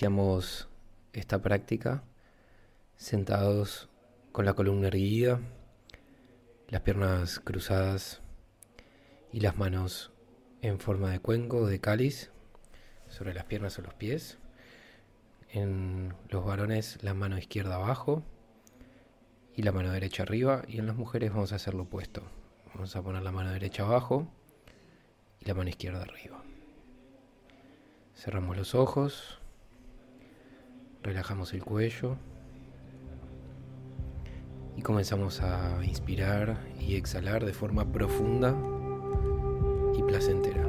Iniciamos esta práctica sentados con la columna erguida, las piernas cruzadas y las manos en forma de cuenco de cáliz sobre las piernas o los pies. En los varones la mano izquierda abajo y la mano derecha arriba y en las mujeres vamos a hacer lo opuesto. Vamos a poner la mano derecha abajo y la mano izquierda arriba. Cerramos los ojos. Relajamos el cuello y comenzamos a inspirar y exhalar de forma profunda y placentera.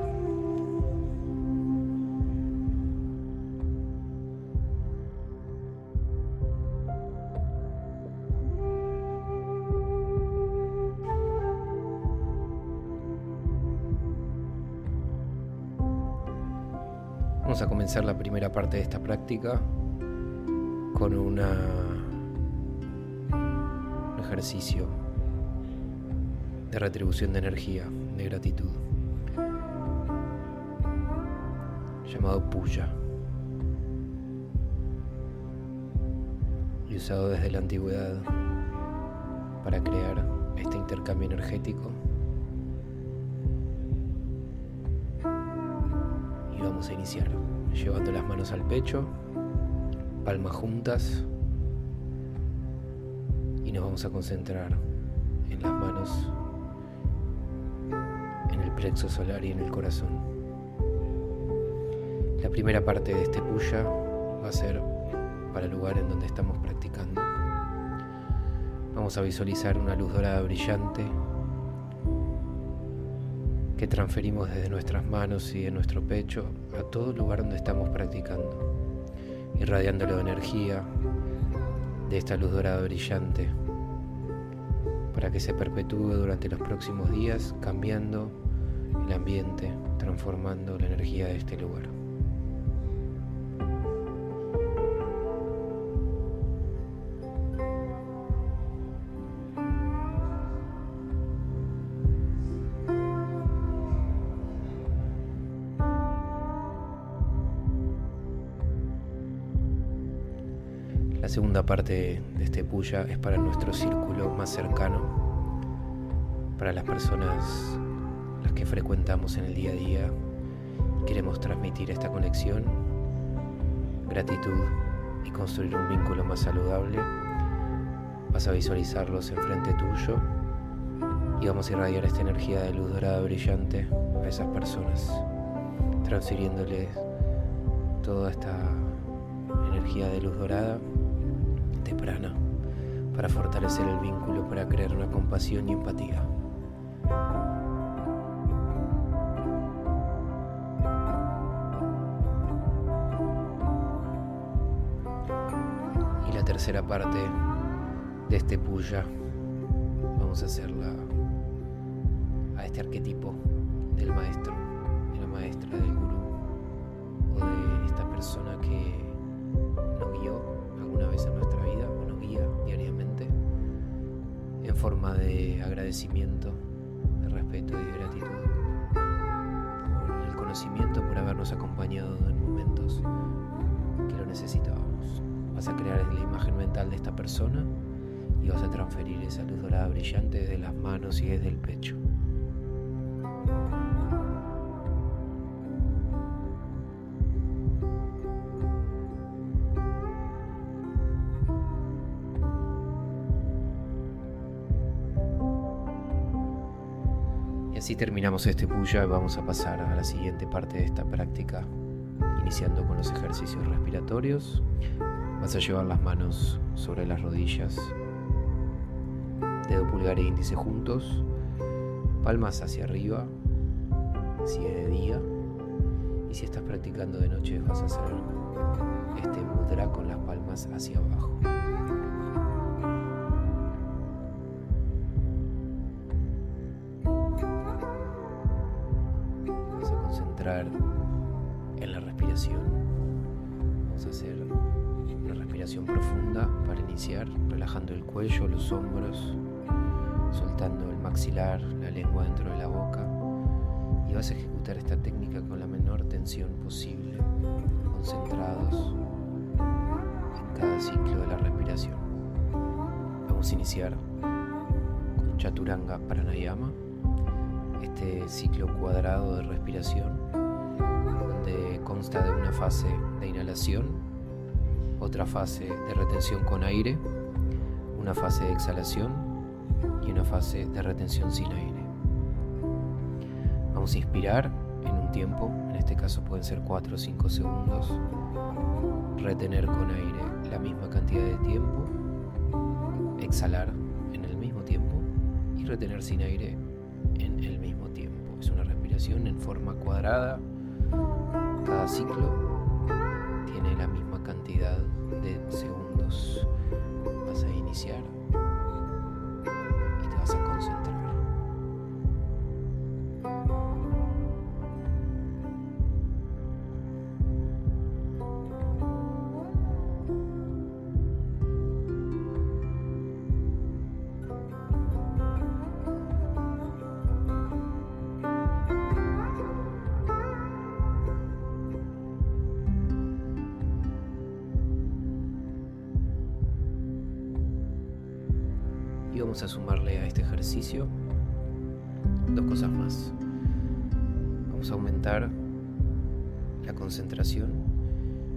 Vamos a comenzar la primera parte de esta práctica con un ejercicio de retribución de energía, de gratitud, llamado Puya, y usado desde la antigüedad para crear este intercambio energético. Y vamos a iniciar llevando las manos al pecho palmas juntas y nos vamos a concentrar en las manos, en el plexo solar y en el corazón. La primera parte de este puya va a ser para el lugar en donde estamos practicando. Vamos a visualizar una luz dorada brillante que transferimos desde nuestras manos y de nuestro pecho a todo lugar donde estamos practicando irradiándolo de energía de esta luz dorada brillante para que se perpetúe durante los próximos días cambiando el ambiente, transformando la energía de este lugar. Segunda parte de este puya es para nuestro círculo más cercano, para las personas las que frecuentamos en el día a día. Queremos transmitir esta conexión, gratitud y construir un vínculo más saludable. Vas a visualizarlos enfrente tuyo y vamos a irradiar esta energía de luz dorada brillante a esas personas, transfiriéndoles toda esta energía de luz dorada temprana para fortalecer el vínculo, para crear una compasión y empatía. Y la tercera parte de este puya vamos a hacerla a este arquetipo del maestro, de la maestra, del gurú o de esta persona que nos guió alguna vez en nuestra vida o nos guía diariamente en forma de agradecimiento, de respeto y de gratitud por el reconocimiento por habernos acompañado en momentos que lo necesitábamos. Vas a crear la imagen mental de esta persona y vas a transferir esa luz dorada brillante desde las manos y desde el pecho. Terminamos este puya y vamos a pasar a la siguiente parte de esta práctica, iniciando con los ejercicios respiratorios. Vas a llevar las manos sobre las rodillas, dedo pulgar e índice juntos, palmas hacia arriba, si es de día, y si estás practicando de noche vas a hacer este mudra con las palmas hacia abajo. Relajando el cuello, los hombros, soltando el maxilar, la lengua dentro de la boca. Y vas a ejecutar esta técnica con la menor tensión posible, concentrados en cada ciclo de la respiración. Vamos a iniciar con Chaturanga Pranayama, este ciclo cuadrado de respiración consta de una fase de inhalación, otra fase de retención con aire, una fase de exhalación y una fase de retención sin aire. Vamos a inspirar en un tiempo, en este caso pueden ser 4 o 5 segundos, retener con aire la misma cantidad de tiempo, exhalar en el mismo tiempo y retener sin aire en el mismo tiempo. Es una respiración en forma cuadrada cada ciclo iniciar vamos a sumarle a este ejercicio dos cosas más. Vamos a aumentar la concentración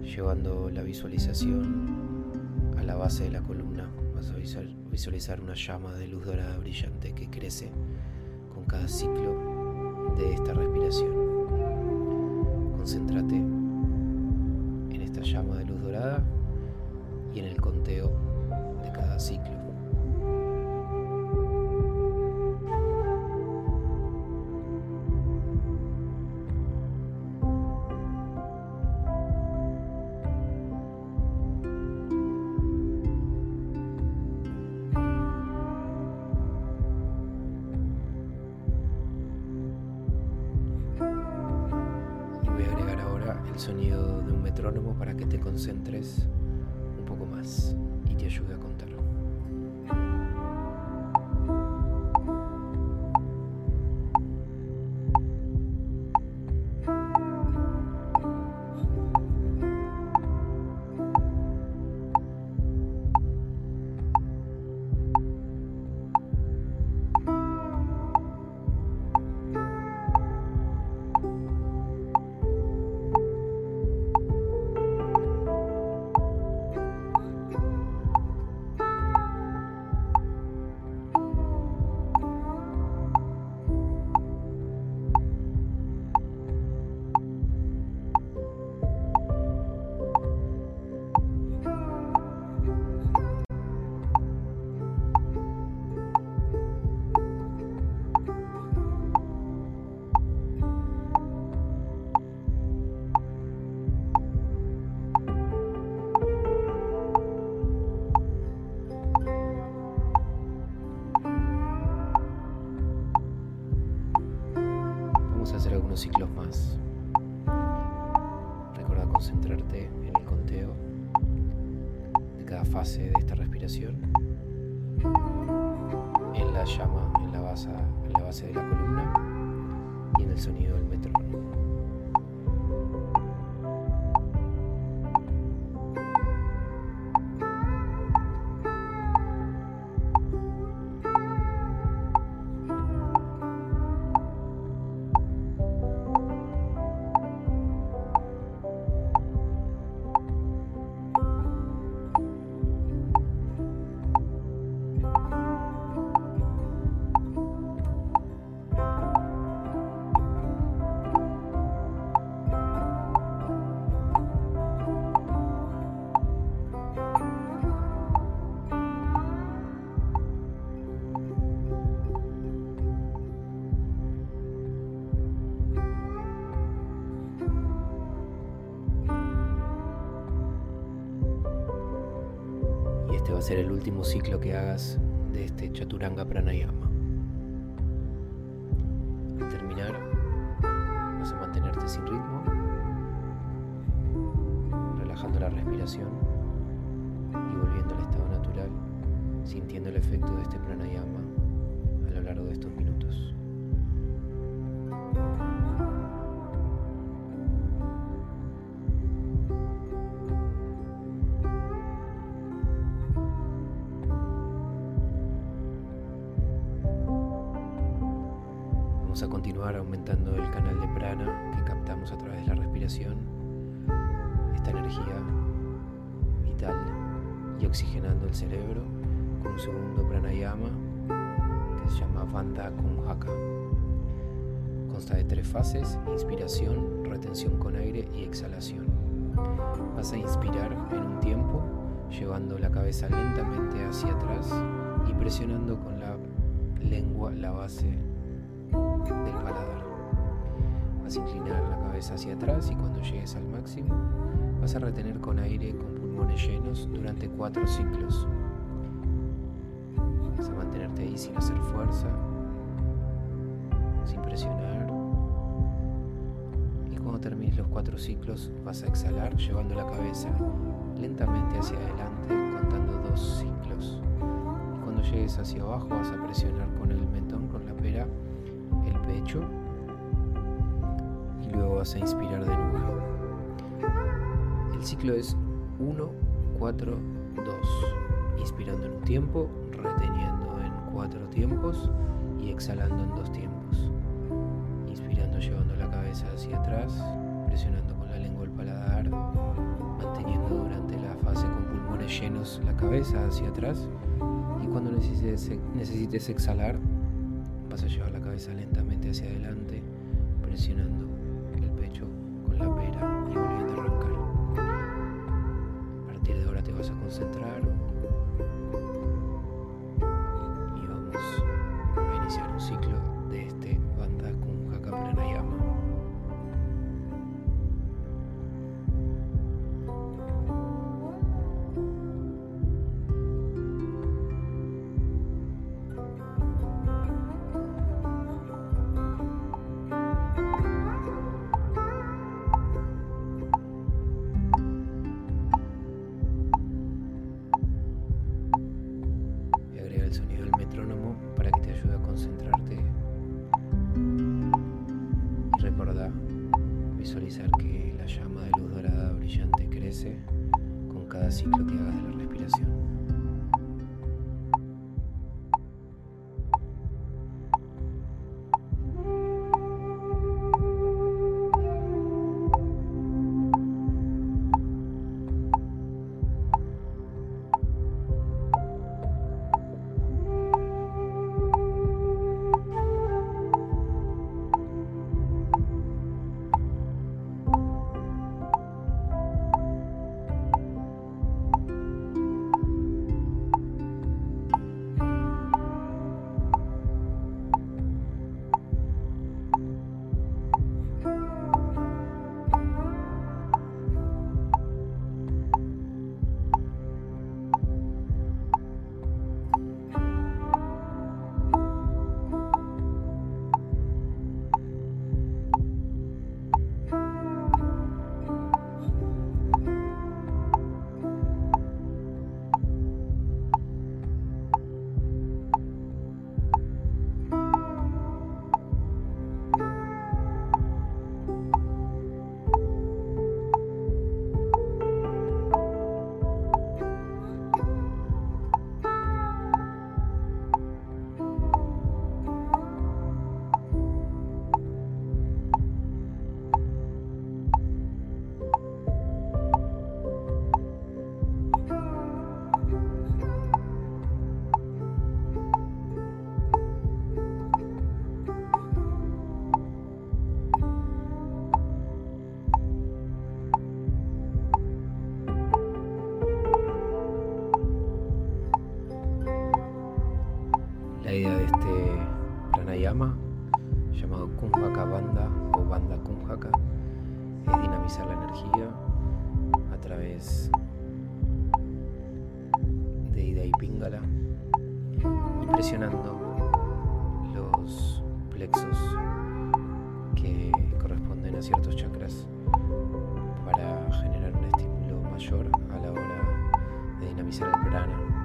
llevando la visualización a la base de la columna. Vas a visualizar una llama de luz dorada brillante que crece con cada ciclo de esta respiración. Concéntrate en esta llama de luz dorada y en el conteo de cada ciclo. 3. El último ciclo que hagas de este Chaturanga Pranayama. Continuar aumentando el canal de prana que captamos a través de la respiración, esta energía vital y oxigenando el cerebro con un segundo pranayama que se llama Vanda Kumhaka. Consta de tres fases, inspiración, retención con aire y exhalación. Vas a inspirar en un tiempo, llevando la cabeza lentamente hacia atrás y presionando con la lengua la base del paladar. Vas a inclinar la cabeza hacia atrás y cuando llegues al máximo vas a retener con aire con pulmones llenos durante cuatro ciclos. Vas a mantenerte ahí sin hacer fuerza, sin presionar. Y cuando termines los cuatro ciclos vas a exhalar llevando la cabeza lentamente hacia adelante contando dos ciclos. Y cuando llegues hacia abajo vas a presionar con el mentón, y luego vas a inspirar de nuevo. El ciclo es 1, 4, 2. Inspirando en un tiempo, reteniendo en cuatro tiempos y exhalando en dos tiempos. Inspirando llevando la cabeza hacia atrás, presionando con la lengua el paladar, manteniendo durante la fase con pulmones llenos la cabeza hacia atrás y cuando necesites, necesites exhalar vas a llevar la cabeza lentamente hacia adelante, presionando sonido del metrónomo para que te ayude a concentrarte y recordá visualizar que la llama de luz dorada brillante crece con cada ciclo que hagas de la respiración. Para generar un estímulo mayor a la hora de dinamizar el prana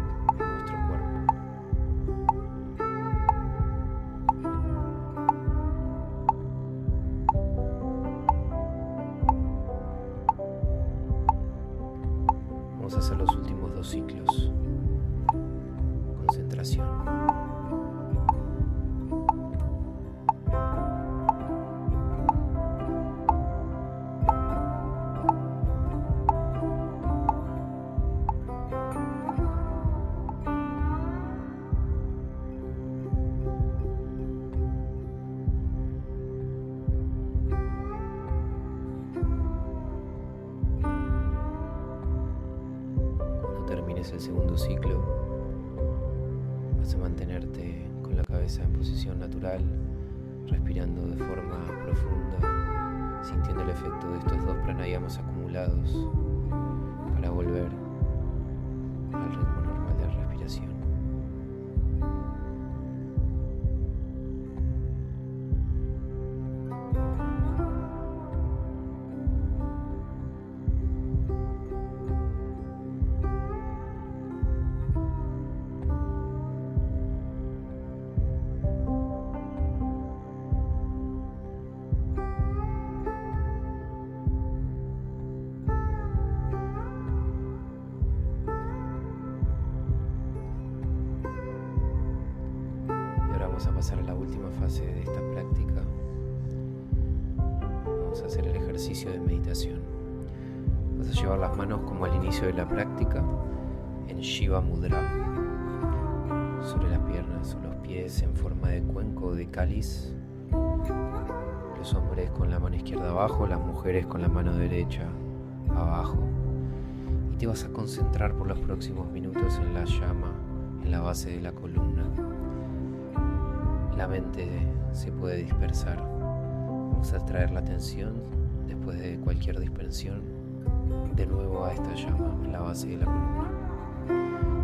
el segundo ciclo, vas a mantenerte con la cabeza en posición natural, respirando de forma profunda, sintiendo el efecto de estos dos pranayamas acumulados para volver vamos a pasar a la última fase de esta práctica. Vamos a hacer el ejercicio de meditación. Vas a llevar las manos como al inicio de la práctica en Shiva Mudra, sobre las piernas o los pies en forma de cuenco o de cáliz. Los hombres con la mano izquierda abajo, las mujeres con la mano derecha abajo. Y te vas a concentrar por los próximos minutos en la llama, en la base de la columna la mente se puede dispersar. Vamos a traer la atención después de cualquier dispersión de nuevo a esta llama en la base de la columna.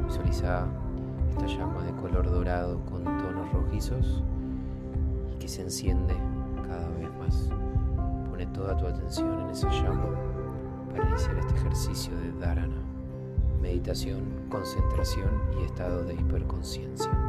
Visualiza esta llama de color dorado con tonos rojizos y que se enciende cada vez más. Pone toda tu atención en esa llama para iniciar este ejercicio de dharana, meditación, concentración y estado de hiperconciencia.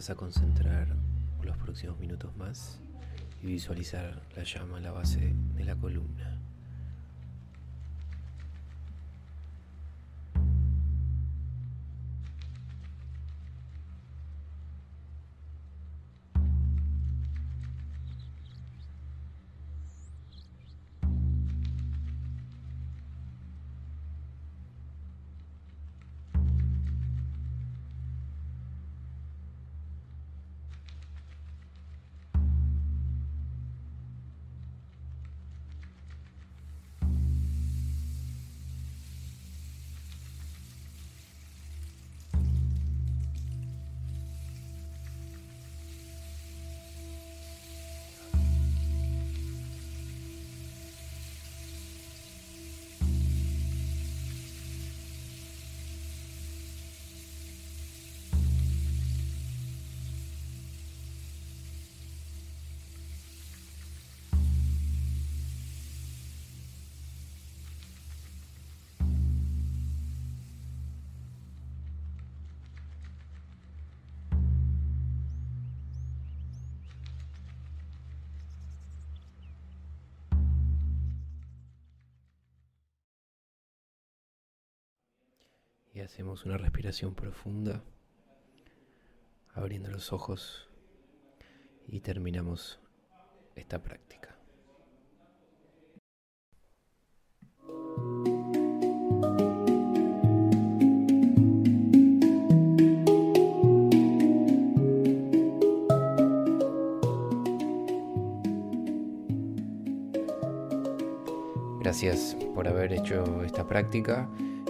Vas a concentrar los próximos minutos más y visualizar la llama en la base de la columna. Y hacemos una respiración profunda, abriendo los ojos y terminamos esta práctica. Gracias por haber hecho esta práctica.